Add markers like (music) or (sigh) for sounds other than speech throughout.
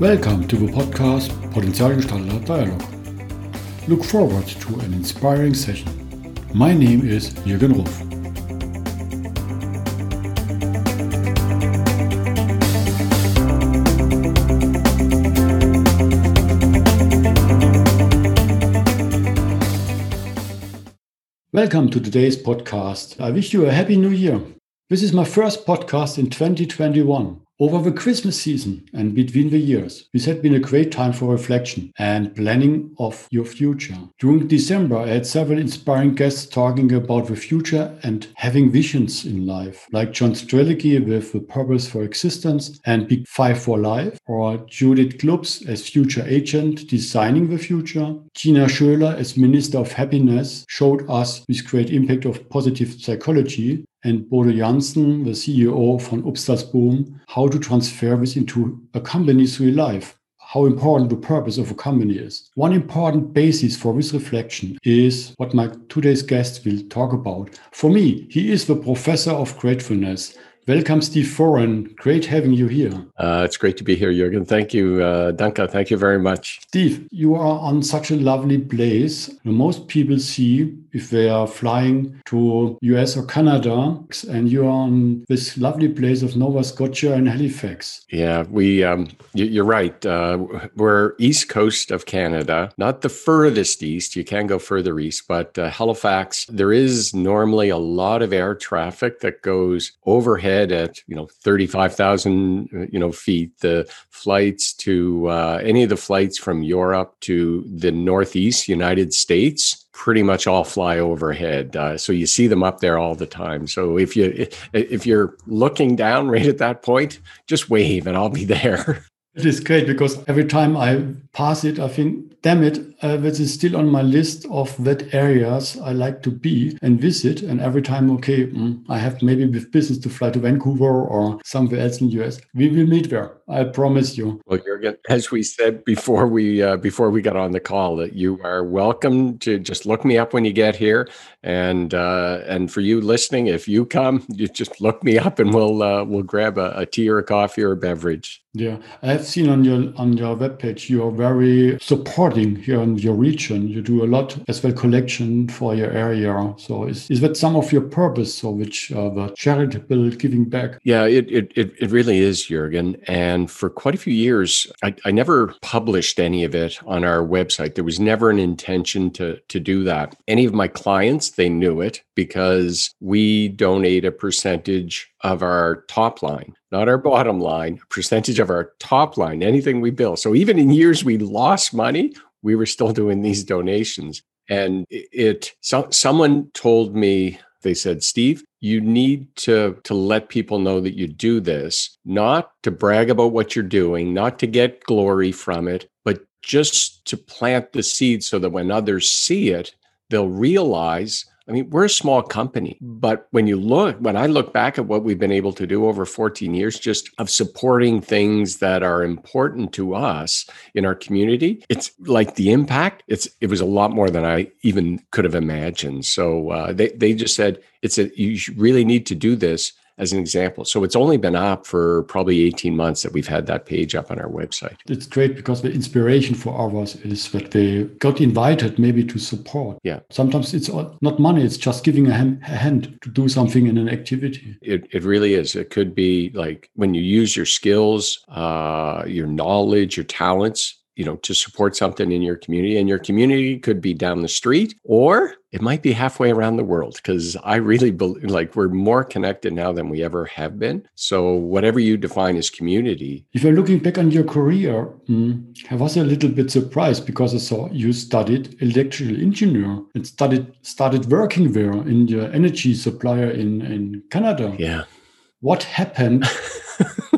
Welcome to the podcast Potenzialgestalter Dialog. Look forward to an inspiring session. My name is Jürgen Ruff. Welcome to today's podcast. I wish you a happy new year. This is my first podcast in 2021 over the Christmas season and between the years. This had been a great time for reflection and planning of your future. During December, I had several inspiring guests talking about the future and having visions in life, like John Strelecky with The Purpose for Existence and Big Five for Life, or Judith Klubs as future agent designing the future. Gina Schöler as Minister of Happiness showed us this great impact of positive psychology and Bodo Janssen, the CEO von Upstalsboom, how to transfer this into a company's real life, how important the purpose of a company is. One important basis for this reflection is what my today's guest will talk about. For me, he is the professor of gratefulness Welcome, Steve Foran. Great having you here. Uh, it's great to be here, Jürgen. Thank you, uh, Danke. Thank you very much. Steve, you are on such a lovely place. Most people see if they are flying to US or Canada, and you are on this lovely place of Nova Scotia and Halifax. Yeah, we. Um, you're right. Uh, we're east coast of Canada, not the furthest east. You can go further east, but uh, Halifax. There is normally a lot of air traffic that goes overhead at you know 35,000 you know feet. The flights to uh, any of the flights from Europe to the Northeast United States pretty much all fly overhead. Uh, so you see them up there all the time. So if you if you're looking down right at that point, just wave and I'll be there. It is great because every time I pass it, I think, damn it, uh, this is still on my list of wet areas I like to be and visit. And every time, okay, mm, I have maybe with business to fly to Vancouver or somewhere else in the US. We will meet there. I promise you. Well, Jürgen, as we said before we uh, before we got on the call, that you are welcome to just look me up when you get here, and uh, and for you listening, if you come, you just look me up, and we'll uh, we'll grab a, a tea or a coffee or a beverage. Yeah, I have seen on your on your webpage you are very supporting here in your region. You do a lot as well collection for your area. So is, is that some of your purpose, so which uh, the charitable giving back? Yeah, it, it it it really is, Jürgen. And for quite a few years, I, I never published any of it on our website. There was never an intention to to do that. Any of my clients, they knew it because we donate a percentage of our top line, not our bottom line, percentage of our top line, anything we bill. So even in years we lost money, we were still doing these donations. And it, so, someone told me, they said, Steve, you need to, to let people know that you do this, not to brag about what you're doing, not to get glory from it, but just to plant the seed so that when others see it, they'll realize I mean, we're a small company, but when you look, when I look back at what we've been able to do over 14 years, just of supporting things that are important to us in our community, it's like the impact. It's it was a lot more than I even could have imagined. So uh, they they just said it's a you really need to do this as an example. So it's only been up for probably 18 months that we've had that page up on our website. It's great because the inspiration for others is that they got invited maybe to support. Yeah. Sometimes it's not money, it's just giving a hand, a hand to do something in an activity. It, it really is. It could be like when you use your skills, uh, your knowledge, your talents you know to support something in your community and your community could be down the street or it might be halfway around the world because i really believe like we're more connected now than we ever have been. So whatever you define as community if you're looking back on your career mm, i was a little bit surprised because i saw you studied electrical engineer and studied started working there in your energy supplier in in canada. Yeah. What happened (laughs)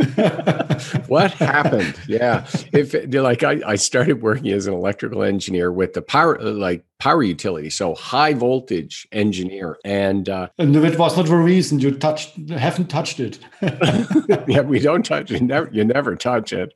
(laughs) what (laughs) happened? Yeah, if like I, I started working as an electrical engineer with the power like power utility, so high voltage engineer, and uh, and it was not the reason you touched haven't touched it. (laughs) yeah, we don't touch it. Never, you never touch it.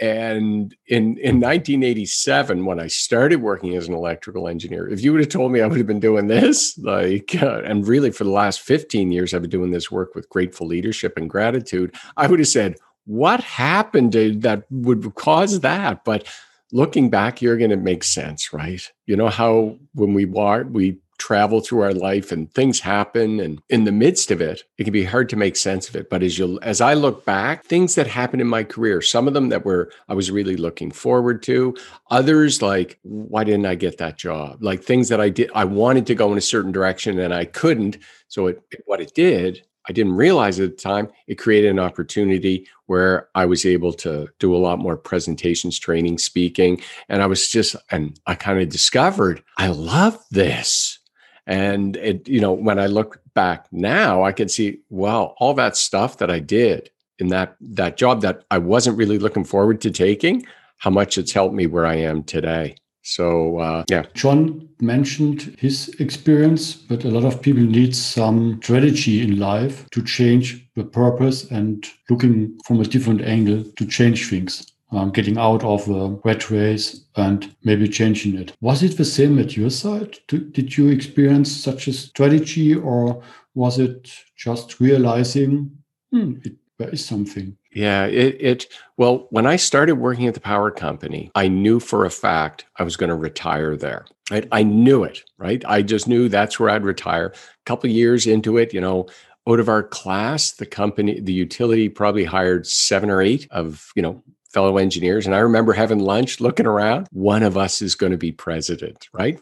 And in in 1987, when I started working as an electrical engineer, if you would have told me I would have been doing this, like, uh, and really for the last 15 years, I've been doing this work with grateful leadership and gratitude, I would have said what happened that would cause that? But looking back, you're going to make sense, right? You know how when we are, we travel through our life and things happen and in the midst of it it can be hard to make sense of it but as you as i look back things that happened in my career some of them that were i was really looking forward to others like why didn't i get that job like things that i did i wanted to go in a certain direction and i couldn't so it what it did I didn't realize at the time it created an opportunity where I was able to do a lot more presentations, training, speaking. And I was just, and I kind of discovered I love this. And it, you know, when I look back now, I can see, well, all that stuff that I did in that that job that I wasn't really looking forward to taking, how much it's helped me where I am today. So uh, yeah. John mentioned his experience, but a lot of people need some strategy in life to change the purpose and looking from a different angle to change things. Um, getting out of the red race and maybe changing it. Was it the same at your side? Did you experience such a strategy, or was it just realizing hmm, it, there is something? Yeah, it, it, well, when I started working at the power company, I knew for a fact I was going to retire there. Right? I knew it, right? I just knew that's where I'd retire. A couple years into it, you know, out of our class, the company, the utility probably hired seven or eight of, you know, fellow engineers. And I remember having lunch, looking around, one of us is going to be president, right?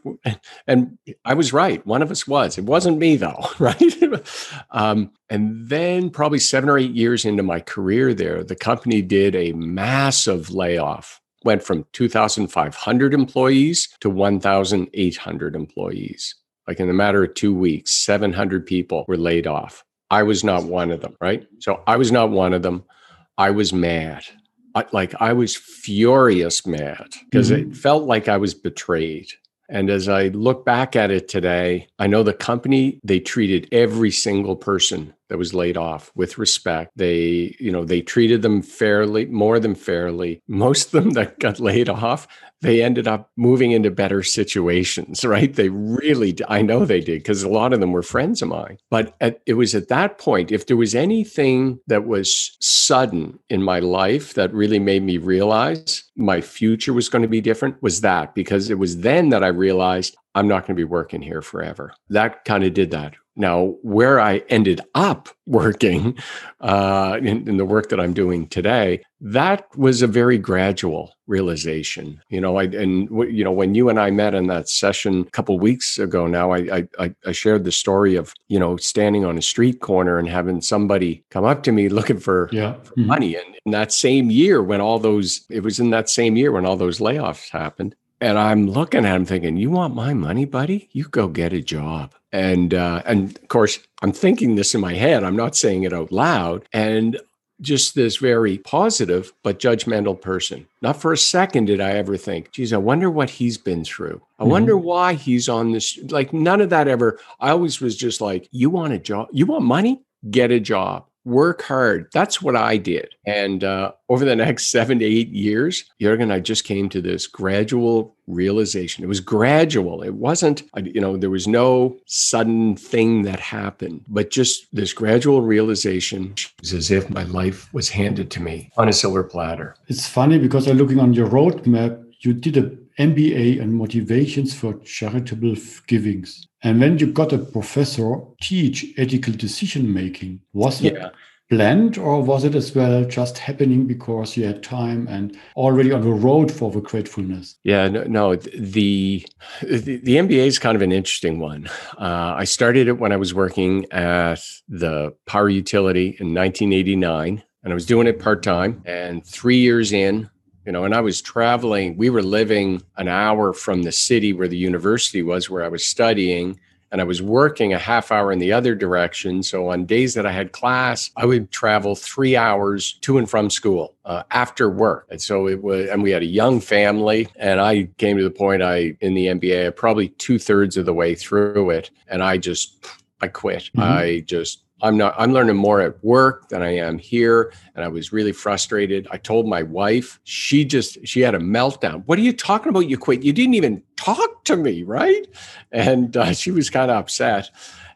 And I was right. One of us was. It wasn't me, though, (laughs) right? um, and then, probably seven or eight years into my career there, the company did a massive layoff. Went from 2,500 employees to 1,800 employees. Like in the matter of two weeks, 700 people were laid off. I was not one of them, right? So I was not one of them. I was mad. I, like I was furious mad because mm-hmm. it felt like I was betrayed. And as I look back at it today, I know the company, they treated every single person that was laid off with respect. They, you know, they treated them fairly, more than fairly. Most of them (laughs) that got laid off, they ended up moving into better situations, (laughs) right? They really, I know they did because a lot of them were friends of mine. But at, it was at that point, if there was anything that was sudden in my life that really made me realize my future was going to be different, was that because it was then that I realized I'm not going to be working here forever. That kind of did that. Now, where I ended up (laughs) working uh, in, in, the work that I'm doing today, that was a very gradual realization. You know, I and you know when you and I met in that session a couple weeks ago now, I, I I shared the story of you know standing on a street corner and having somebody come up to me looking for, yeah. for mm-hmm. money. And in that same year, when all those, it was in that same year when all those layoffs happened. And I'm looking at him thinking, "You want my money, buddy? You go get a job." And uh, and of course, I'm thinking this in my head. I'm not saying it out loud. And just this very positive but judgmental person. Not for a second did I ever think, geez, I wonder what he's been through. I mm-hmm. wonder why he's on this. Like none of that ever. I always was just like, you want a job? You want money? Get a job work hard. That's what I did. And uh, over the next (laughs) seven to eight years, Jurgen, and I just came to this gradual realization. It was gradual. It wasn't, you know, there was no sudden thing that happened, but just this gradual realization. Was as if my life was handed to me on a silver platter. It's funny because I'm looking on your roadmap. You did a MBA and motivations for charitable givings. And when you got a professor teach ethical decision making, was it yeah. planned or was it as well just happening because you had time and already on the road for the gratefulness? Yeah, no, no the, the, the MBA is kind of an interesting one. Uh, I started it when I was working at the power utility in 1989 and I was doing it part time. And three years in, you know and i was traveling we were living an hour from the city where the university was where i was studying and i was working a half hour in the other direction. So on days that i had class i would travel three hours to and from school uh, after work. And so it was and we had a young family and i came to the point i in the mba probably two-thirds of the way through it and i just i quit. Mm-hmm. i just I'm not I'm learning more at work than I am here and I was really frustrated. I told my wife, she just she had a meltdown. What are you talking about you quit? You didn't even talk to me, right? And uh, she was kind of upset.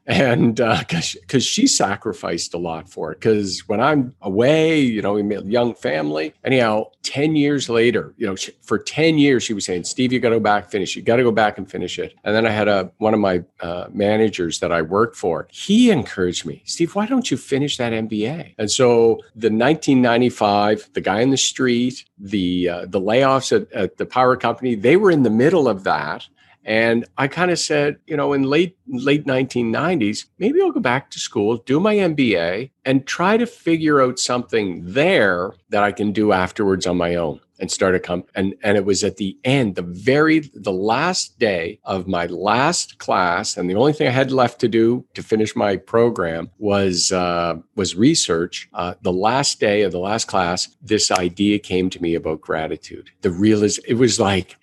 And because uh, she sacrificed a lot for it because when i'm away you know we made a young family. Anyhow 10 years later you know she, for 10 years she was saying steve you got to go back finish you got to go back and finish it. And then i had a one of my uh, managers that i worked for he encouraged me steve why don't you finish that mba and so the 1995 the guy in the street the uh, the layoffs at, at the power company they were in the middle of that and I kind of said, you know, in late late 1990s, maybe I'll go back to school, do my MBA, and try to figure out something there that I can do afterwards on my own and start a comp. And and it was at the end, the very the last day of my last class, and the only thing I had left to do to finish my program was uh, was research. Uh, the last day of the last class, this idea came to me about gratitude. The real is it was like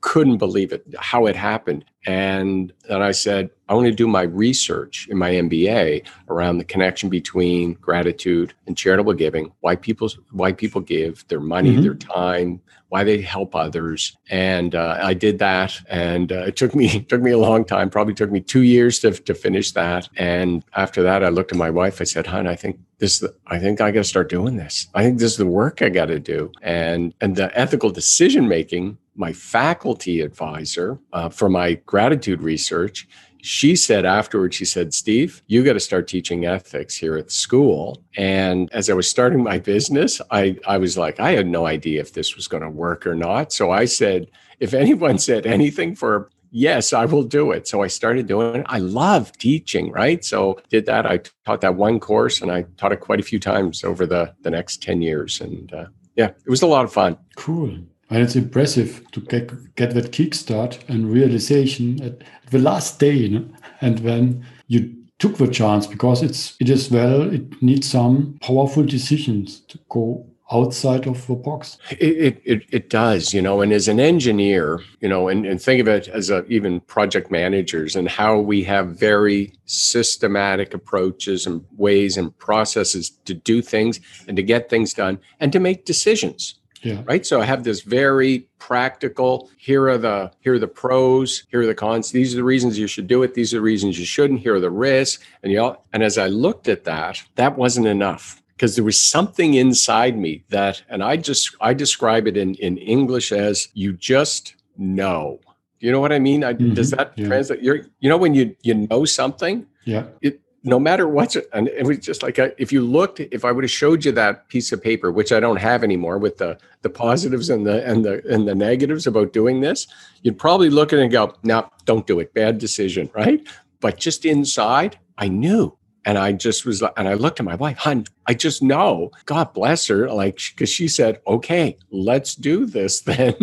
couldn't believe it, how it happened. And then I said, I want to do my research in my MBA around the connection between gratitude and charitable giving, why people why people give their money, mm-hmm. their time, why they help others. And uh, I did that, and uh, it took me it (laughs) took me a long time. Probably took me two years to to finish that. And after that, I looked at my wife. I said, "Hon, I think this. I think I got to start doing this. I think this is the work I got to do." And and the ethical decision making my faculty advisor uh, for my gratitude research, she said afterwards, she said, Steve, you got to start teaching ethics here at school. And as I was starting my business, I, I was like, I had no idea if this was going to work or not. So I said, if anyone said anything for yes, I will do it. So I started doing it. I love teaching, right? So did that. I taught that one course and I taught it quite a few times over the, the next 10 years. And uh, yeah, it was a lot of fun. Cool. And it's impressive to get, get that kickstart and realization at the last day. You know? And when you took the chance, because it's it is well, it needs some powerful decisions to go outside of the box. It, it, it does, you know, and as an engineer, you know, and, and think of it as a, even project managers and how we have very systematic approaches and ways and processes to do things and to get things done and to make decisions yeah. Right. So I have this very practical. Here are the here are the pros. Here are the cons. These are the reasons you should do it. These are the reasons you shouldn't. Here are the risks. And you know, and as I looked at that, that wasn't enough because there was something inside me that, and I just I describe it in in English as you just know. You know what I mean? I, mm-hmm. Does that yeah. translate? You're, you know, when you you know something, yeah, it no matter what, and it was just like a, if you looked if i would have showed you that piece of paper which i don't have anymore with the the positives and the and the and the negatives about doing this you'd probably look at it and go no don't do it. Bad decision right? But just inside i knew. And i just was and i looked at my wife hun i just know. God bless her. Like because she said okay let's do this (laughs) then.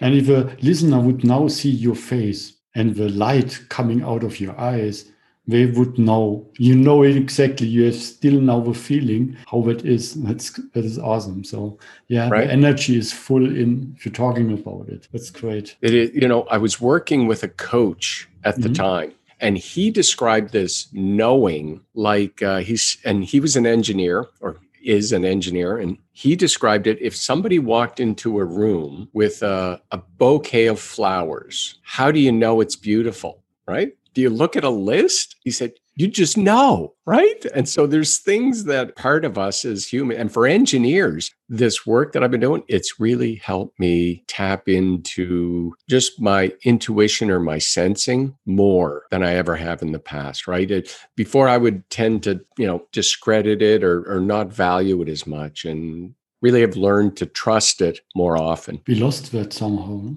And if a listener would now see your face and the light coming out of your eyes they would know. You know it exactly. You have still now the feeling how that is. That's that is awesome. So yeah, right. the energy is full in if you're talking about it. That's great. It is, you know, I was working with a coach at the mm-hmm. time. And he described this knowing like uh, he's, and he was an engineer or is an engineer, and he described it if somebody walked into a room with a, a, bouquet of flowers, how do you know it's beautiful? Right? Do you look at a list? He said, you just know, right? And so there's things that part of us as human, and for engineers, this work that I've been doing, it's really helped me tap into just my intuition or my sensing more than I ever have in the past, right? It, before I would tend to, you know, discredit it or, or not value it as much. And really have learned to trust it more often. We lost that somehow.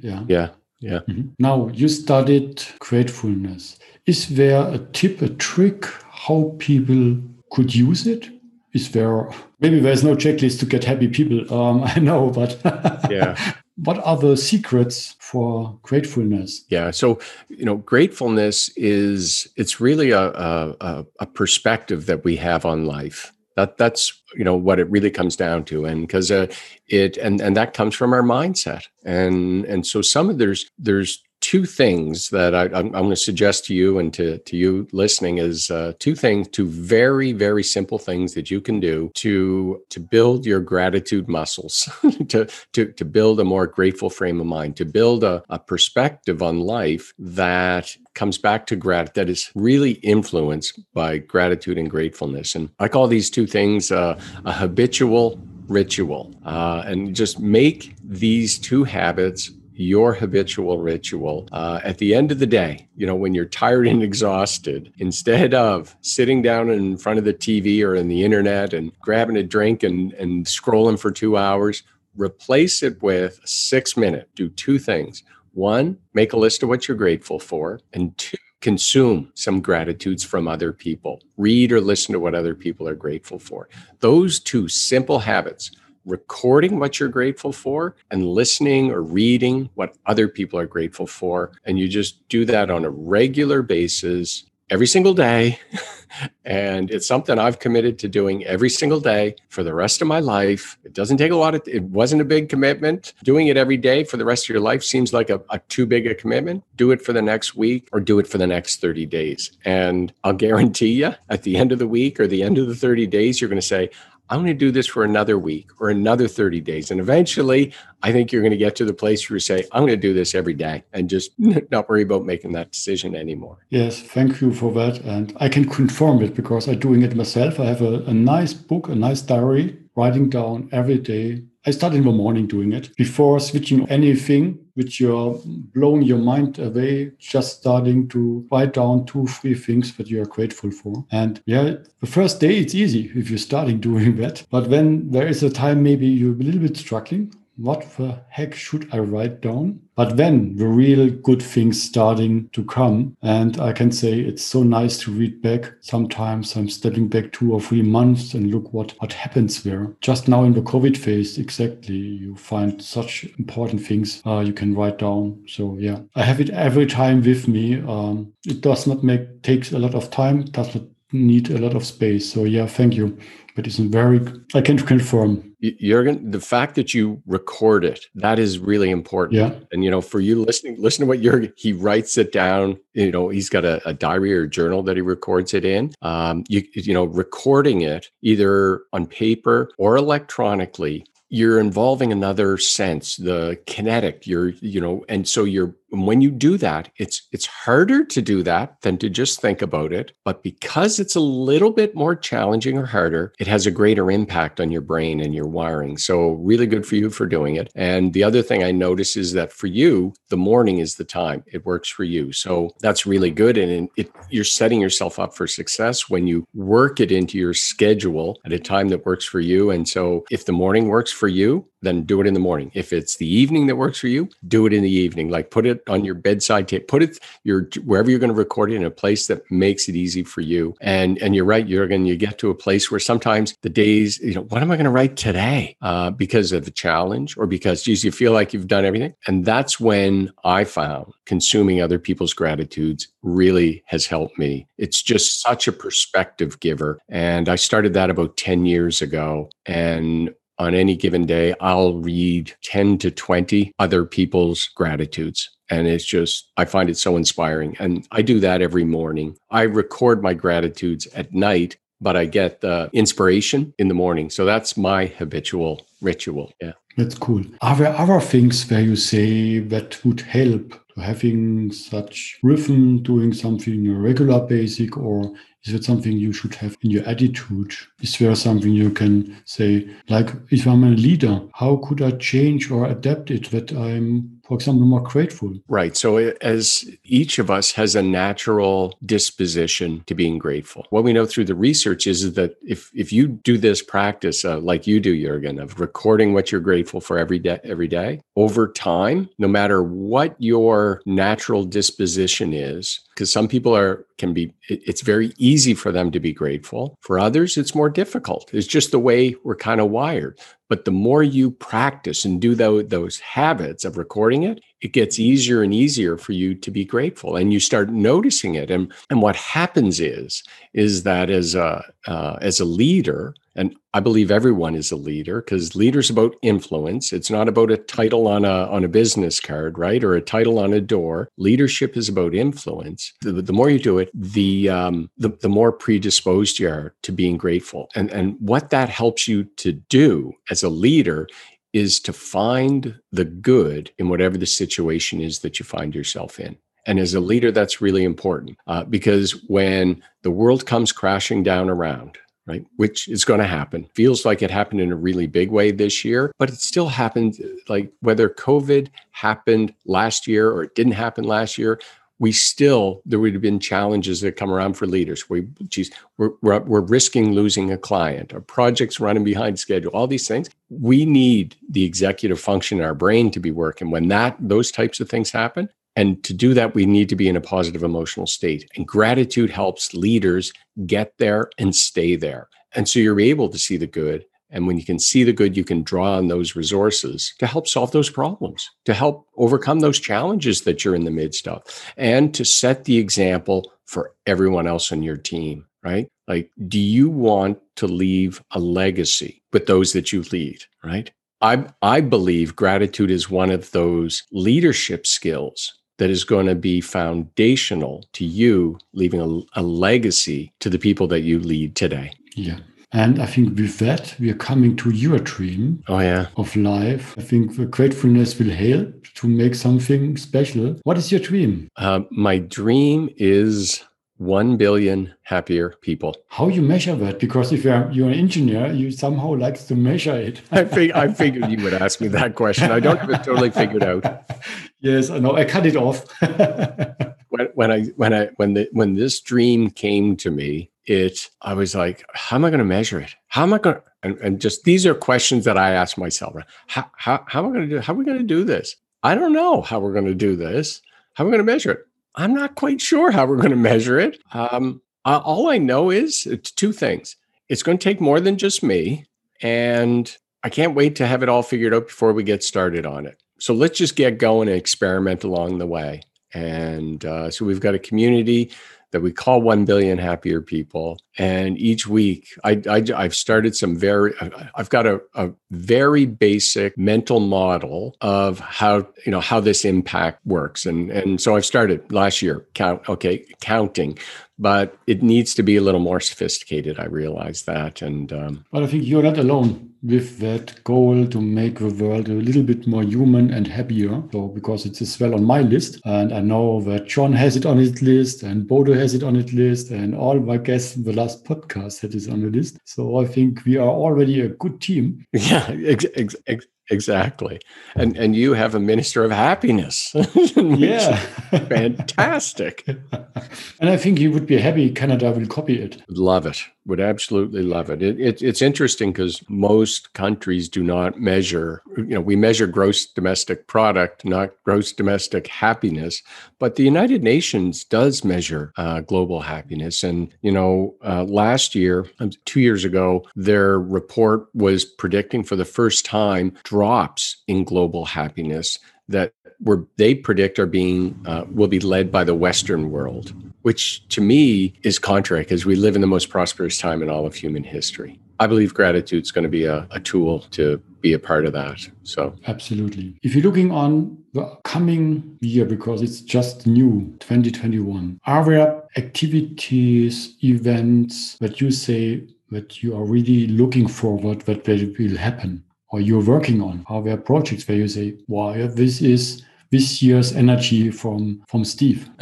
Yeah. Yeah. Yeah. Mm-hmm. Now you studied gratefulness. Is there a tip, a trick how people could use it? Is there maybe there's no checklist to get happy people? Um, (laughs) I know, but (laughs) yeah. What are the secrets for gratefulness? Yeah, so you know, gratefulness is it's really a a, a perspective that we have on life that that's you know what it really comes down to and because uh, it and and that comes from our mindset. And and so some of there's there's two things that I, I'm going to suggest to you and to, to you listening is uh, two things, two very, very simple things that you can do to, to build your gratitude muscles, (laughs) to, to, to build a more grateful frame of mind, to build a, a perspective on life that comes back to grat that is really influenced by gratitude and gratefulness. And I call these two things uh, a habitual ritual. Uh, and just make these two habits your habitual ritual uh, at the end of the day you know when you're tired and (laughs) exhausted instead of sitting down in front of the tv or in the internet and grabbing a drink and, and scrolling for two hours replace it with six minute do two things one make a list of what you're grateful for and two consume some gratitudes from other people read or listen to what other people are grateful for those two simple habits recording what you're grateful for and listening or reading what other people are grateful for. And you just do that on a regular basis every single day. (laughs) and it's something I've committed to doing every single day for the rest of my life. It doesn't take a lot of, it wasn't a big commitment. Doing it every day for the rest of your life seems like a, a too big a commitment. Do it for the next week or do it for the next 30 days. And I'll (laughs) guarantee you at the end of the week or the end of the 30 days, you're going to say, I'm going to do this for another week or another 30 days. And eventually, I think you're going to get to the place where you say, I'm going to do this every day and just (laughs) not worry about making that decision anymore. Yes, thank you for that. And I can confirm it because I'm doing it myself. I have a, a nice book, a nice diary, writing down every day I start in the morning doing it before switching anything which you're blowing your mind away, just starting to write down two, three things that you are grateful for. And yeah, the first day it's easy if you're starting (laughs) doing that. But when there is a time maybe you're a little bit struggling, what the heck should I write down? But then the real good things starting to come. And I can say it's so nice to read back. Sometimes I'm stepping back two or three months and look what, what happens there. Just now in the COVID phase, exactly, you find such important things uh, you can write down. So yeah, I have it every time with me. Um, it does not make takes a lot of time, does not need a lot of space. So yeah, thank you. But it's very I can confirm Jurgen, the fact that you record it, that is really important. Yeah. And, you know, for you listening, listen to what Jurgen, he writes it down. You know, he's got a, a diary or journal that he records it in. Um, you, you know, recording it either on paper or electronically you're involving another sense the kinetic you're you know and so you're when you do that it's it's harder to do that than to just think about it. But because it's a little bit more challenging or harder it has a greater impact on your brain and your wiring. So really good for you for doing it. And the other thing i notice is that for you the morning is the time. It works for you. So that's really good. And it, you're setting yourself up for success when you work it into your schedule at a time that works for you. And so if the morning works for you then do it in the morning. If it's the evening that works for you, do it in the evening. Like put it on your bedside table, put it your wherever you're going to record it in a place that makes it easy for you. And and you're right, Jurgen, you get to a place where sometimes the days, you know, what am I going to write today? Uh, because of the challenge or because geez, you feel like you've done everything. And that's when I found consuming other people's gratitudes really has helped me. It's just such a perspective giver. And I started that about 10 years ago. And on any given day, I'll read 10 to 20 other people's gratitudes. And it's just, I find it so inspiring. And I do that every morning. I record my gratitudes at night, but I get the inspiration in the morning. So that's my habitual ritual. Yeah. That's cool. Are there other things where you say that would help to having such rhythm, doing something a regular basic, or is it something you should have in your attitude? Is there something you can say, like if I'm a leader, how could I change or adapt it that I'm for example, more grateful. Right. So, as each of us has a natural disposition to being grateful, what we know through the research is that if if you do this practice, uh, like you do, Jurgen, of recording what you're grateful for every day, every day, over time, no matter what your natural disposition is, because some people are can be it's very easy for them to be grateful. For others it's more difficult. It's just the way we're kind of wired. But the more you practice and do those, those habits of recording it it gets easier and easier for you to be grateful and you start noticing it. And and what happens is is that as a uh, as a leader And I believe everyone is a leader because leader's about influence. It's not about a title on a on a business card, right, or a title on a door. Leadership is about influence. The, the more you do it, the, um, the the more predisposed you are to being grateful. And and what that helps you to do as a leader is to find the good in whatever the situation is that you find yourself in. And as a leader, that's really important uh, because when the world comes crashing down around, right, which is going to happen, feels like it happened in a really big way this year, but it still happened like whether COVID happened last year or it didn't happen last year, we still there would have been challenges that come around for leaders. We, geez, we're, we're, we're risking losing a client, our projects running behind schedule, all these things. We need the executive function in our brain to be working. When that those types of things happen, and to do that, we need to be in a positive emotional state. And gratitude helps leaders get there and stay there. And so you're able to see the good and when you can see the good, you can draw on those resources to help solve those problems, to help overcome those challenges that you're in the midst of, and to set the example for everyone else on your team, right? Like, do you want to leave a legacy with those that you lead, right? I, I believe gratitude is one of those leadership skills that is going to be foundational to you leaving a, a legacy to the people that you lead today. Yeah. And I think with that, we are coming to your dream oh, yeah. of life. I think the gratefulness will help to make something special. What is your dream? Uh, my dream is 1 billion happier people. How you measure that? Because if you're, you're an engineer, you somehow like to measure it. I, fig- I figured (laughs) you would ask me that question. I don't have it totally figured out. (laughs) Yes, I know. I cut it off. (laughs) when, when I when I when the when this dream came to me, it I was like, how am I going to measure it? How am I going and, and just these are questions that I ask myself. How how, how am I going to do how are we going to do this? I don't know how we're going to do this. How are we going to measure it? I'm not quite sure how we're going to measure it. Um, all I know is it's two things. It's going to take more than just me, and I can't wait to have it all figured out before we get started on it. So let's just get going and experiment along the way. And uh, so we've got a community that we call 1 billion happier people and each week I, have started some very i've got a, a very basic mental model of how you know how this impact works and and so i've started last year count okay counting but it needs to be a little more sophisticated. I realize that, and um, but I think you're not alone with that goal to make the world a little bit more human and happier. So because it's as well on my list, and I know that John has it on his list, and Bodo has it on his list, and all my guests in the last podcast had it on the list. So I think we are already a good team. (laughs) Yeah, ex- ex- ex- Exactly. And and you have a minister of happiness. (laughs) yeah. fantastic. (laughs) and I think you would be happy Canada will copy it. Love it. Would absolutely love it. it, it it's interesting because most countries do not measure, you know, we measure gross domestic product, not gross domestic happiness. But the United Nations does measure uh, global happiness. And, you know, uh, last year, um, two years ago, their report was predicting for the first time drops in global happiness that were they predict are being uh, will be led by the Western world, which to me is contrary because we live in the most prosperous time in all of human history. I believe gratitude is going to be a, a tool to be a part of that. So absolutely. If you're looking on the coming year, because it's just new 2021, are there activities, events that you say that you are really looking forward that will happen? or you're working on? Are there projects where you say, wow, this is this year's energy from from Steve? (laughs)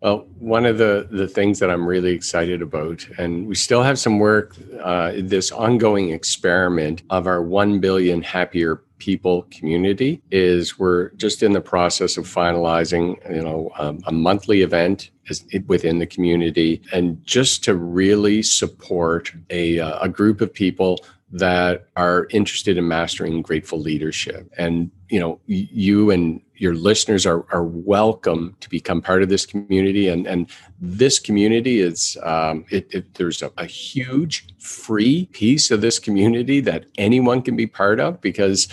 well, one of the the things that I'm really excited about, and we still have some work, uh, this ongoing experiment of our one billion happier people community is we're just in the process of finalizing you know um, a monthly event within the community and just to really support a, uh, a group of people that are interested in mastering grateful leadership. And you know, you and your listeners are, are welcome to become part of this community. And, and this community is, um, it, it, there's a, a, huge free piece of this community that anyone can be part of because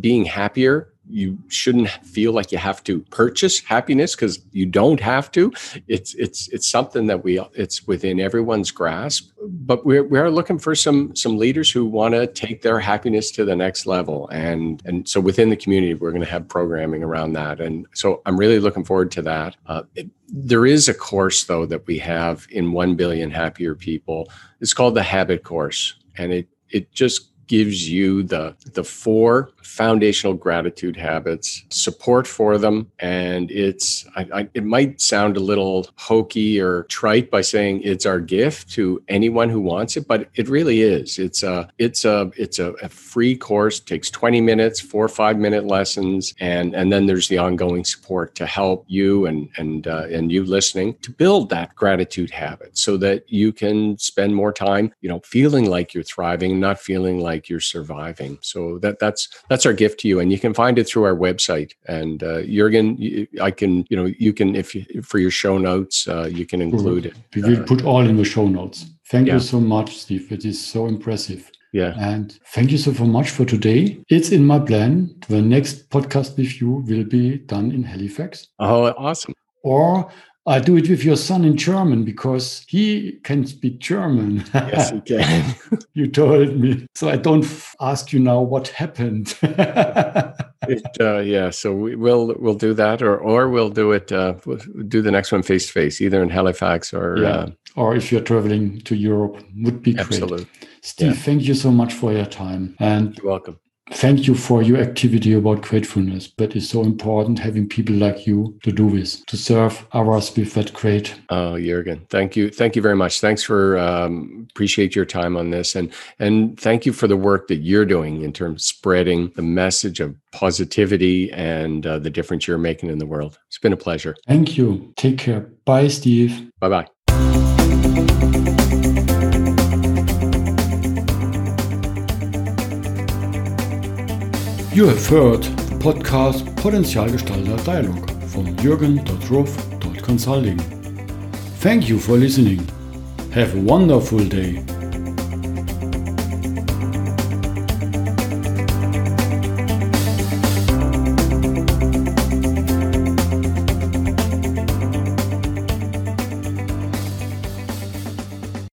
being happier you shouldn't feel like you have to purchase happiness because you don't have to. It's it's it's something that we it's within everyone's grasp. But we're we are looking for some some leaders who want to take their happiness to the next level, and and so within the community, we're going to have programming around that. And so I'm really looking forward to that. Uh, it, there is a course though that we have in One Billion Happier People. It's called the Habit Course, and it it just gives you the the four foundational gratitude habits, support for them, and it's I, I, it might sound a little hokey or trite by saying it's our gift to anyone who wants it, but it really is. It's a it's a it's a, a free course. takes twenty minutes, four or five minute lessons, and and then there's the ongoing support to help you and and uh, and you listening to build that gratitude habit so that you can spend more time, you know, feeling like you're thriving, not feeling like you're surviving. So that that's that's our gift to you, and you can find it through our website. And uh, Jurgen, I can you know you can if you, for your show notes uh, you can include it. We will uh, put all in the show notes. Thank yeah. you so much, Steve. It is so impressive. Yeah. And thank you so much for today. It's in my plan. The next podcast with you will be done in Halifax. Oh, awesome. Or I do it with your son in German because he can speak German. Yes, he can. (laughs) you told me. So I don't ask you now what happened. (laughs) it, uh, yeah, so we, will we'll do that, or or we'll do it. Uh, we'll do the next one face to face, either in Halifax or yeah. uh, or if you're traveling to Europe, would be great. Absolutely. Steve, yeah. thank you so much for your time, and you're welcome thank you for your activity about gratefulness. but it's so important having people like you to do this, to serve others with that great. Oh, Jurgen, thank you. Thank you very much. Thanks for um, appreciate your time on this. And and thank you for the work that you're doing in terms of spreading the message of positivity and uh, the difference you're making in the world. It's been a pleasure. Thank you. Take care. Bye, Steve. Bye bye. You have heard the podcast Potenzialgestalter Dialog from Jürgen.Ruff.Consulting. Thank you for listening. Have a wonderful day.